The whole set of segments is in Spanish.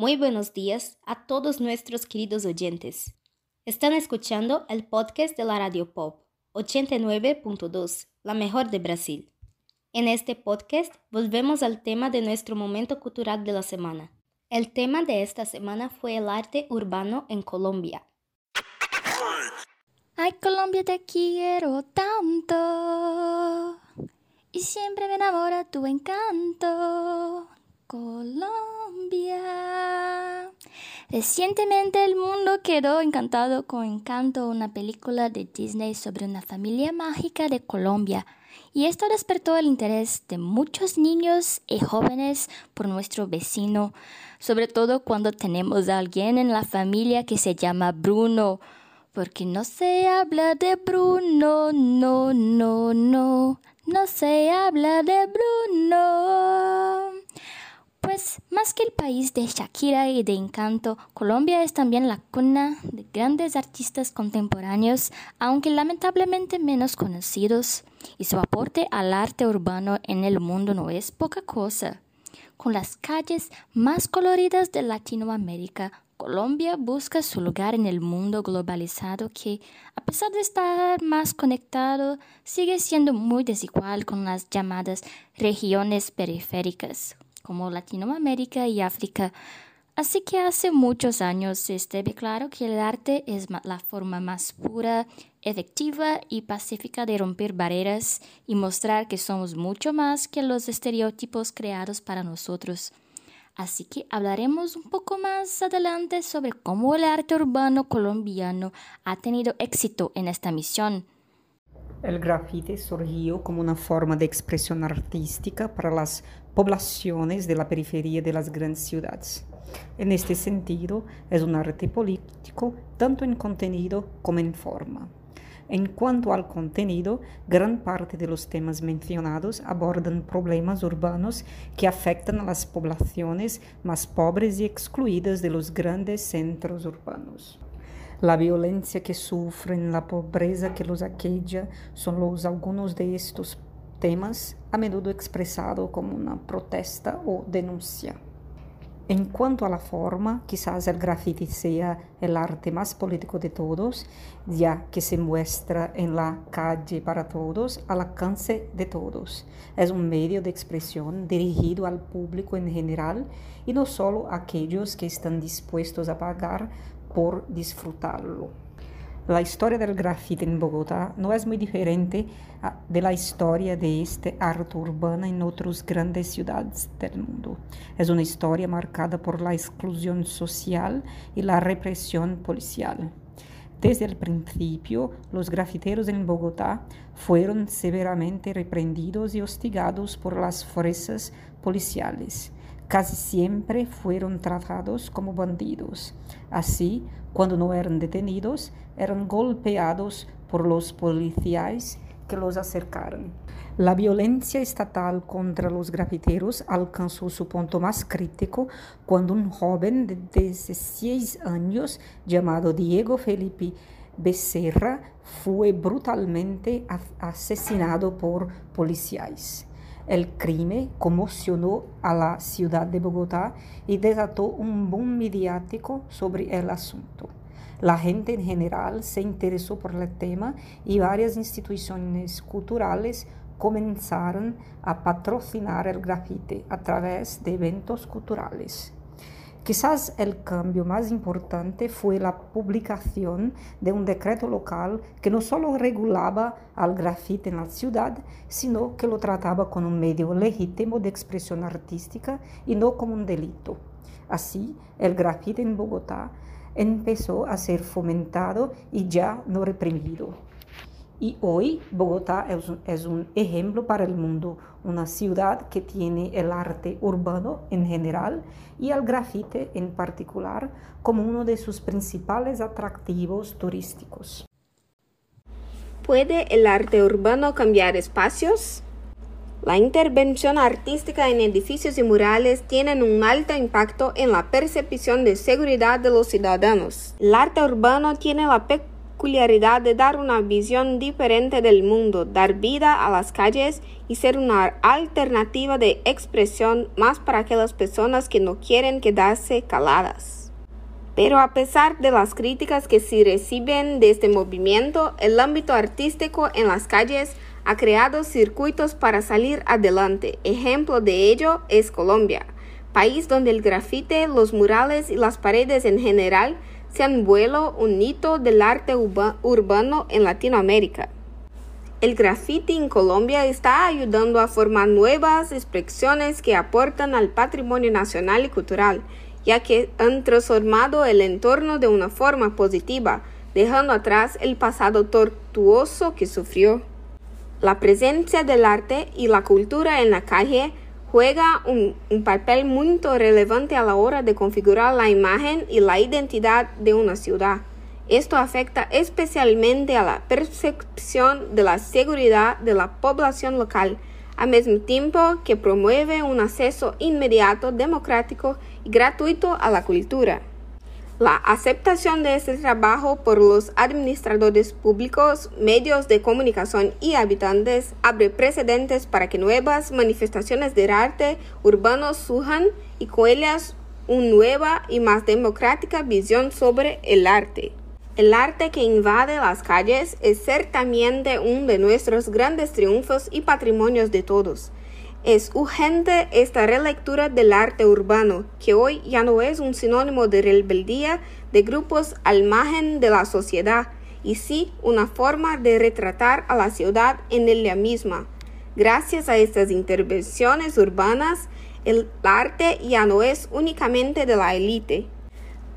Muy buenos días a todos nuestros queridos oyentes. Están escuchando el podcast de la Radio Pop 89.2, la mejor de Brasil. En este podcast volvemos al tema de nuestro momento cultural de la semana. El tema de esta semana fue el arte urbano en Colombia. Ay, Colombia, te quiero tanto. Y siempre me enamora tu encanto. Colombia. Recientemente el mundo quedó encantado con Encanto, una película de Disney sobre una familia mágica de Colombia. Y esto despertó el interés de muchos niños y jóvenes por nuestro vecino, sobre todo cuando tenemos a alguien en la familia que se llama Bruno, porque no se habla de Bruno, no, no, no, no se habla de Bruno. Pues más que el país de Shakira y de Encanto, Colombia es también la cuna de grandes artistas contemporáneos, aunque lamentablemente menos conocidos, y su aporte al arte urbano en el mundo no es poca cosa. Con las calles más coloridas de Latinoamérica, Colombia busca su lugar en el mundo globalizado que, a pesar de estar más conectado, sigue siendo muy desigual con las llamadas regiones periféricas, como Latinoamérica y África. Así que hace muchos años se ve claro que el arte es la forma más pura, efectiva y pacífica de romper barreras y mostrar que somos mucho más que los estereotipos creados para nosotros. Así que hablaremos un poco más adelante sobre cómo el arte urbano colombiano ha tenido éxito en esta misión. El grafite surgió como una forma de expresión artística para las poblaciones de la periferia de las grandes ciudades. En este sentido, es un arte político tanto en contenido como en forma. En cuanto al contenido, gran parte de los temas mencionados abordan problemas urbanos que afectan a las poblaciones más pobres y excluidas de los grandes centros urbanos. La violencia que sufren, la pobreza que los aqueja son los algunos de estos temas, a menudo expresado como una protesta o denuncia. En cuanto a la forma, quizás el graffiti sea el arte más político de todos, ya que se muestra en la calle para todos, al alcance de todos. Es un medio de expresión dirigido al público en general y no solo a aquellos que están dispuestos a pagar por disfrutarlo. La historia del grafite en Bogotá no es muy diferente de la historia de este arte urbano en otras grandes ciudades del mundo. Es una historia marcada por la exclusión social y la represión policial. Desde el principio, los grafiteros en Bogotá fueron severamente reprendidos y hostigados por las fuerzas policiales casi siempre fueron tratados como bandidos. Así, cuando no eran detenidos, eran golpeados por los policías que los acercaron. La violencia estatal contra los grafiteros alcanzó su punto más crítico cuando un joven de 16 años llamado Diego Felipe Becerra fue brutalmente asesinado por policías. El crimen conmocionó a la ciudad de Bogotá y desató un boom mediático sobre el asunto. La gente en general se interesó por el tema y varias instituciones culturales comenzaron a patrocinar el grafite a través de eventos culturales. Quizás el cambio más importante fue la publicación de un decreto local que no solo regulaba al grafite en la ciudad, sino que lo trataba como un medio legítimo de expresión artística y no como un delito. Así, el grafite en Bogotá empezó a ser fomentado y ya no reprimido. Y hoy Bogotá es un, ejemplo para el mundo, una ciudad que tiene el arte urbano en general y el grafite en particular como uno de sus principales atractivos turísticos. ¿Puede el arte urbano cambiar espacios? La intervención artística en edificios y murales tiene un alto impacto en la percepción de seguridad de los ciudadanos. El arte urbano tiene la peculiaridad de dar una visión diferente del mundo, dar vida a las calles y ser una alternativa de expresión más para aquellas personas que no quieren quedarse caladas. Pero a pesar de las críticas que se reciben de este movimiento, el ámbito artístico en las calles ha creado circuitos para salir adelante. Ejemplo de ello es Colombia, país donde el grafite, los murales y las paredes en general se han vuelto un hito del arte urbano en Latinoamérica. El graffiti en Colombia está ayudando a formar nuevas expresiones que aportan al patrimonio nacional y cultural, ya que han transformado el entorno de una forma positiva, dejando atrás el pasado tortuoso que sufrió. La presencia del arte y la cultura en la calle juega un, papel muy relevante a la hora de configurar la imagen y la identidad de una ciudad. Esto afecta especialmente a la percepción de la seguridad de la población local, al mismo tiempo que promueve un acceso inmediato, democrático y gratuito a la cultura. La aceptación de este trabajo por los administradores públicos, medios de comunicación y habitantes abre precedentes para que nuevas manifestaciones del arte urbano surjan y cuellas una nueva y más democrática visión sobre el arte. El arte que invade las calles es ciertamente uno de nuestros grandes triunfos y patrimonios de todos. Es urgente esta relectura del arte urbano, que hoy ya no es un sinónimo de rebeldía de grupos al margen de la sociedad, y sí una forma de retratar a la ciudad en ella misma. Gracias a estas intervenciones urbanas, el arte ya no es únicamente de la élite.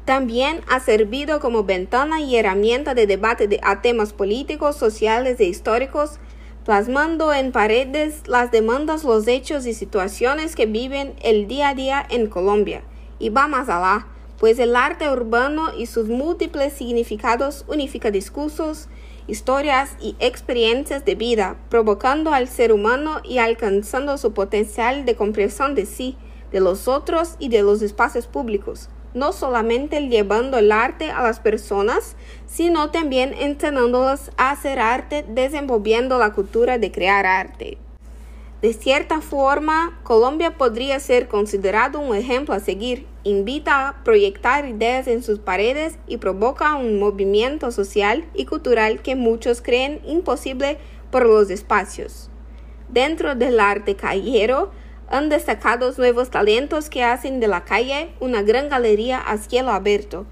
También ha servido como ventana y herramienta de debate de, a temas políticos, sociales e históricos plasmando en paredes las demandas, los hechos y situaciones que viven el día a día en Colombia. Y va más allá, pues el arte urbano y sus múltiples significados unifica discursos, historias y experiencias de vida, provocando al ser humano y alcanzando su potencial de comprensión de sí, de los otros y de los espacios públicos no solamente llevando el arte a las personas, sino también enseñándolas a hacer arte, desenvolviendo la cultura de crear arte. De cierta forma, Colombia podría ser considerado un ejemplo a seguir. Invita a proyectar ideas en sus paredes y provoca un movimiento social y cultural que muchos creen imposible por los espacios. Dentro del arte callejero, han destacado nuevos talentos que hacen de la calle una gran galería a cielo abierto,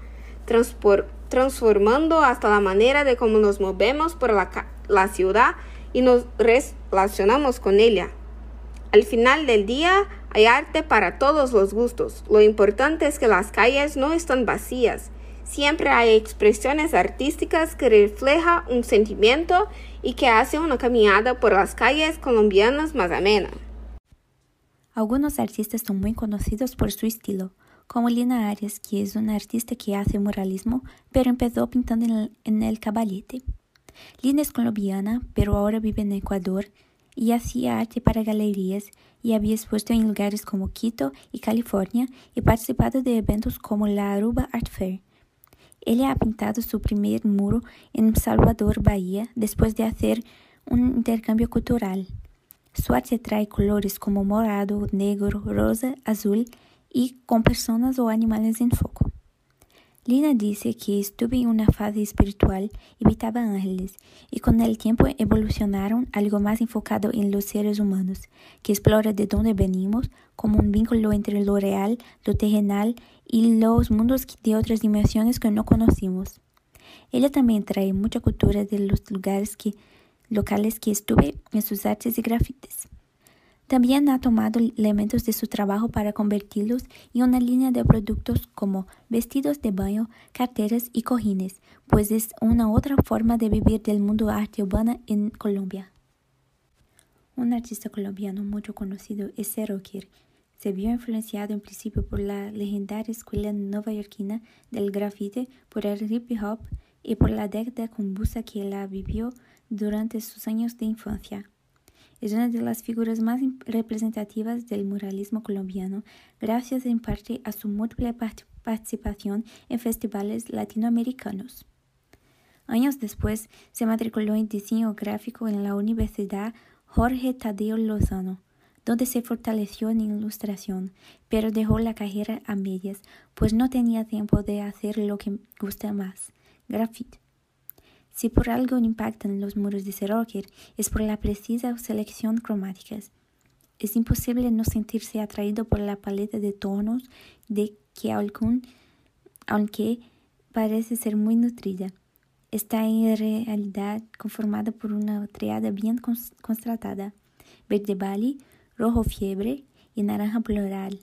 transformando hasta la manera de cómo nos movemos por la, ciudad y nos relacionamos con ella. Al final del día hay arte para todos los gustos. Lo importante es que las calles no están vacías. Siempre hay expresiones artísticas que reflejan un sentimiento y que hacen una caminada por las calles colombianas más amena. Algunos artistas son muy conocidos por su estilo, como Lina Arias, que es una artista que hace muralismo, pero empezó pintando en el, en el caballete. Lina es colombiana, pero ahora vive en Ecuador y hacía arte para galerías y había expuesto en lugares como Quito y California y participado de eventos como la Aruba Art Fair. Ella ha pintado su primer muro en Salvador, Bahía, después de hacer un intercambio cultural. Arte trae colores como morado, negro, rosa, azul y con personas o animales en foco. Lina dice que estuve en una fase espiritual y habitaba ángeles, y con el tiempo evolucionaron algo más enfocado en los seres humanos, que explora de dónde venimos como un vínculo entre lo real, lo terrenal y los mundos de otras dimensiones que no conocimos. Ella también trae mucha cultura de los lugares que locales que estuve en sus artes y grafites. También ha tomado elementos de su trabajo para convertirlos en una línea de productos como vestidos de baño, carteras y cojines, pues es una otra forma de vivir del mundo arte urbana en Colombia. Un artista colombiano mucho conocido es Serokir. Se vio influenciado en principio por la legendaria escuela neoyorquina del grafite, por el hip hop y por la década convulsa que la vivió durante sus años de infancia. Es una de las figuras más representativas del muralismo colombiano, gracias en parte a su múltiple participación en festivales latinoamericanos. Años después, se matriculó en diseño gráfico en la Universidad Jorge Tadeo Lozano, donde se fortaleció en ilustración, pero dejó la carrera a medias, pues no tenía tiempo de hacer lo que gusta más, graffiti. Si por algo impactan los muros de Seroker, es por la precisa selección cromáticas. Es imposible no sentirse atraído por la paleta de tonos de que aunque parece ser muy nutrida, está en realidad conformada por una triada bien constatada, verde bali, rojo fiebre y naranja plural.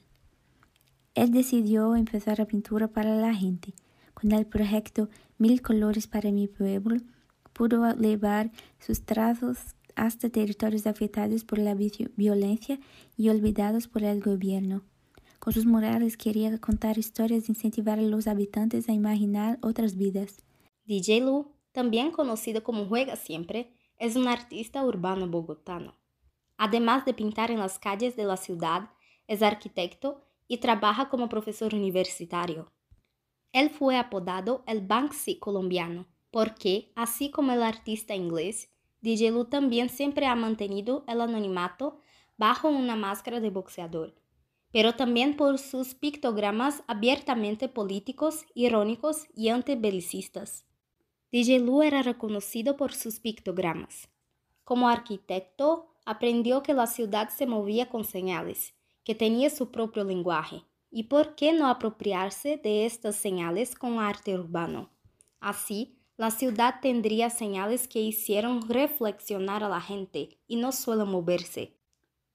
Él decidió empezar la pintura para la gente. Con el proyecto Mil Colores para mi pueblo, pudo llevar sus trazos hasta territorios afectados por la violencia y olvidados por el gobierno. Con sus murales quería contar historias e incentivar a los habitantes a imaginar otras vidas. DJ Lu, también conocido como Juega Siempre, es un artista urbano bogotano. Además de pintar en las calles de la ciudad, es arquitecto y trabaja como profesor universitario. Él fue apodado el Banksy colombiano porque, así como el artista inglés, DJ Lu también siempre ha mantenido el anonimato bajo una máscara de boxeador, pero también por sus pictogramas abiertamente políticos, irónicos y antibelicistas. DJ Lu era reconocido por sus pictogramas. Como arquitecto, aprendió que la ciudad se movía con señales, que tenía su propio lenguaje, y por qué no apropiarse de estas señales con arte urbano. Así, la ciudad tendría señales que hicieron reflexionar a la gente y no solo moverse.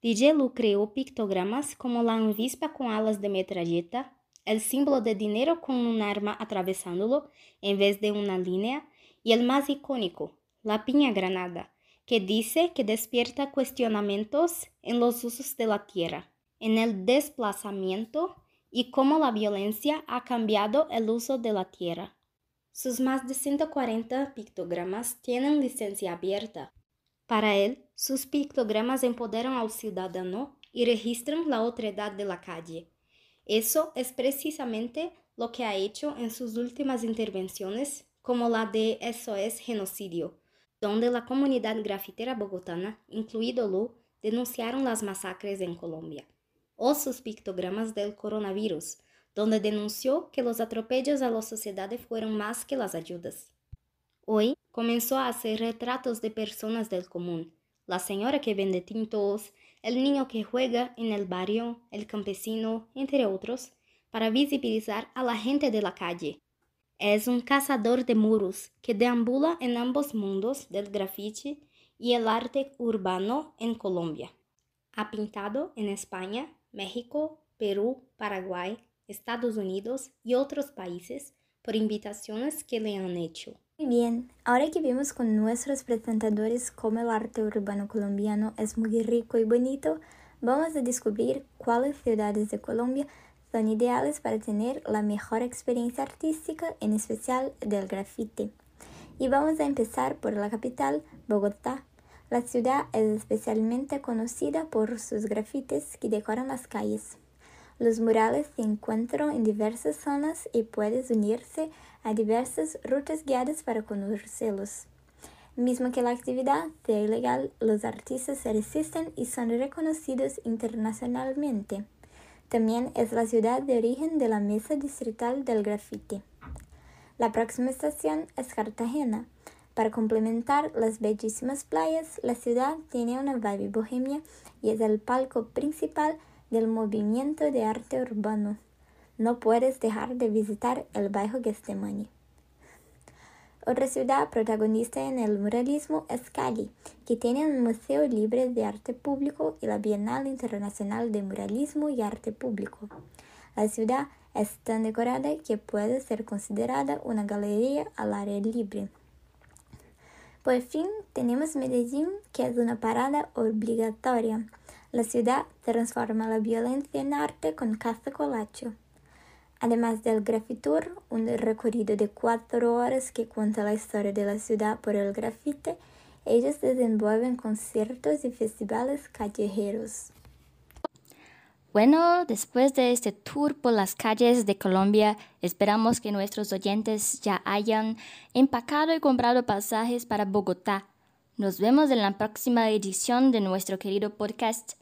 DJ creó pictogramas como la avispa con alas de metralleta, el símbolo de dinero con un arma atravesándolo en vez de una línea, y el más icónico, la piña granada, que dice que despierta cuestionamientos en los usos de la tierra, en el desplazamiento y cómo la violencia ha cambiado el uso de la tierra. Sus más de 140 pictogramas tienen licencia abierta. Para él, sus pictogramas empoderan al ciudadano y registran la otredad de la calle. Eso es precisamente lo que ha hecho en sus últimas intervenciones, como la de Eso es genocidio, donde la comunidad grafitera bogotana, incluido Lu, denunciaron las masacres en Colombia, o sus pictogramas del coronavirus, donde denunció que los atropellos a la sociedad fueron más que las ayudas. Hoy comenzó a hacer retratos de personas del común, la señora que vende tintos, el niño que juega en el barrio, el campesino, entre otros, para visibilizar a la gente de la calle, es un cazador de muros que deambula en ambos mundos del graffiti y el arte urbano en Colombia. Ha pintado en España, México, Perú, Paraguay, Estados Unidos y otros países por invitaciones que le han hecho. Bien, ahora que vimos con nuestros presentadores cómo el arte urbano colombiano es muy rico y bonito, vamos a descubrir cuáles ciudades de Colombia son ideales para tener la mejor experiencia artística, en especial del graffiti. Y vamos a empezar por la capital, Bogotá. La ciudad es especialmente conocida por sus grafitis que decoran las calles. Los murales se encuentran en diversas zonas y puedes unirse a diversas rutas guiadas para conocerlos. Mismo que la actividad sea ilegal, los artistas se resisten y son reconocidos internacionalmente. También es la ciudad de origen de la Mesa Distrital del Graffiti. La próxima estación es Cartagena. Para complementar las bellísimas playas, la ciudad tiene una vibe bohemia y es el palco principal del movimiento de arte urbano. No puedes dejar de visitar el Bajo Gestemani. Otra ciudad protagonista en el muralismo es Cali, que tiene un museo libre de arte público y la Bienal Internacional de Muralismo y Arte Público. La ciudad es tan decorada que puede ser considerada una galería al aire libre. Por fin tenemos Medellín, que es una parada obligatoria. La ciudad transforma la violencia en arte con Casa Colacho. Además del Grafitur, un recorrido de cuatro horas que cuenta la historia de la ciudad por el grafite, ellos desenvuelven conciertos y festivales callejeros. Bueno, después de este tour por las calles de Colombia, esperamos que nuestros oyentes ya hayan empacado y comprado pasajes para Bogotá. Nos vemos en la próxima edición de nuestro querido podcast.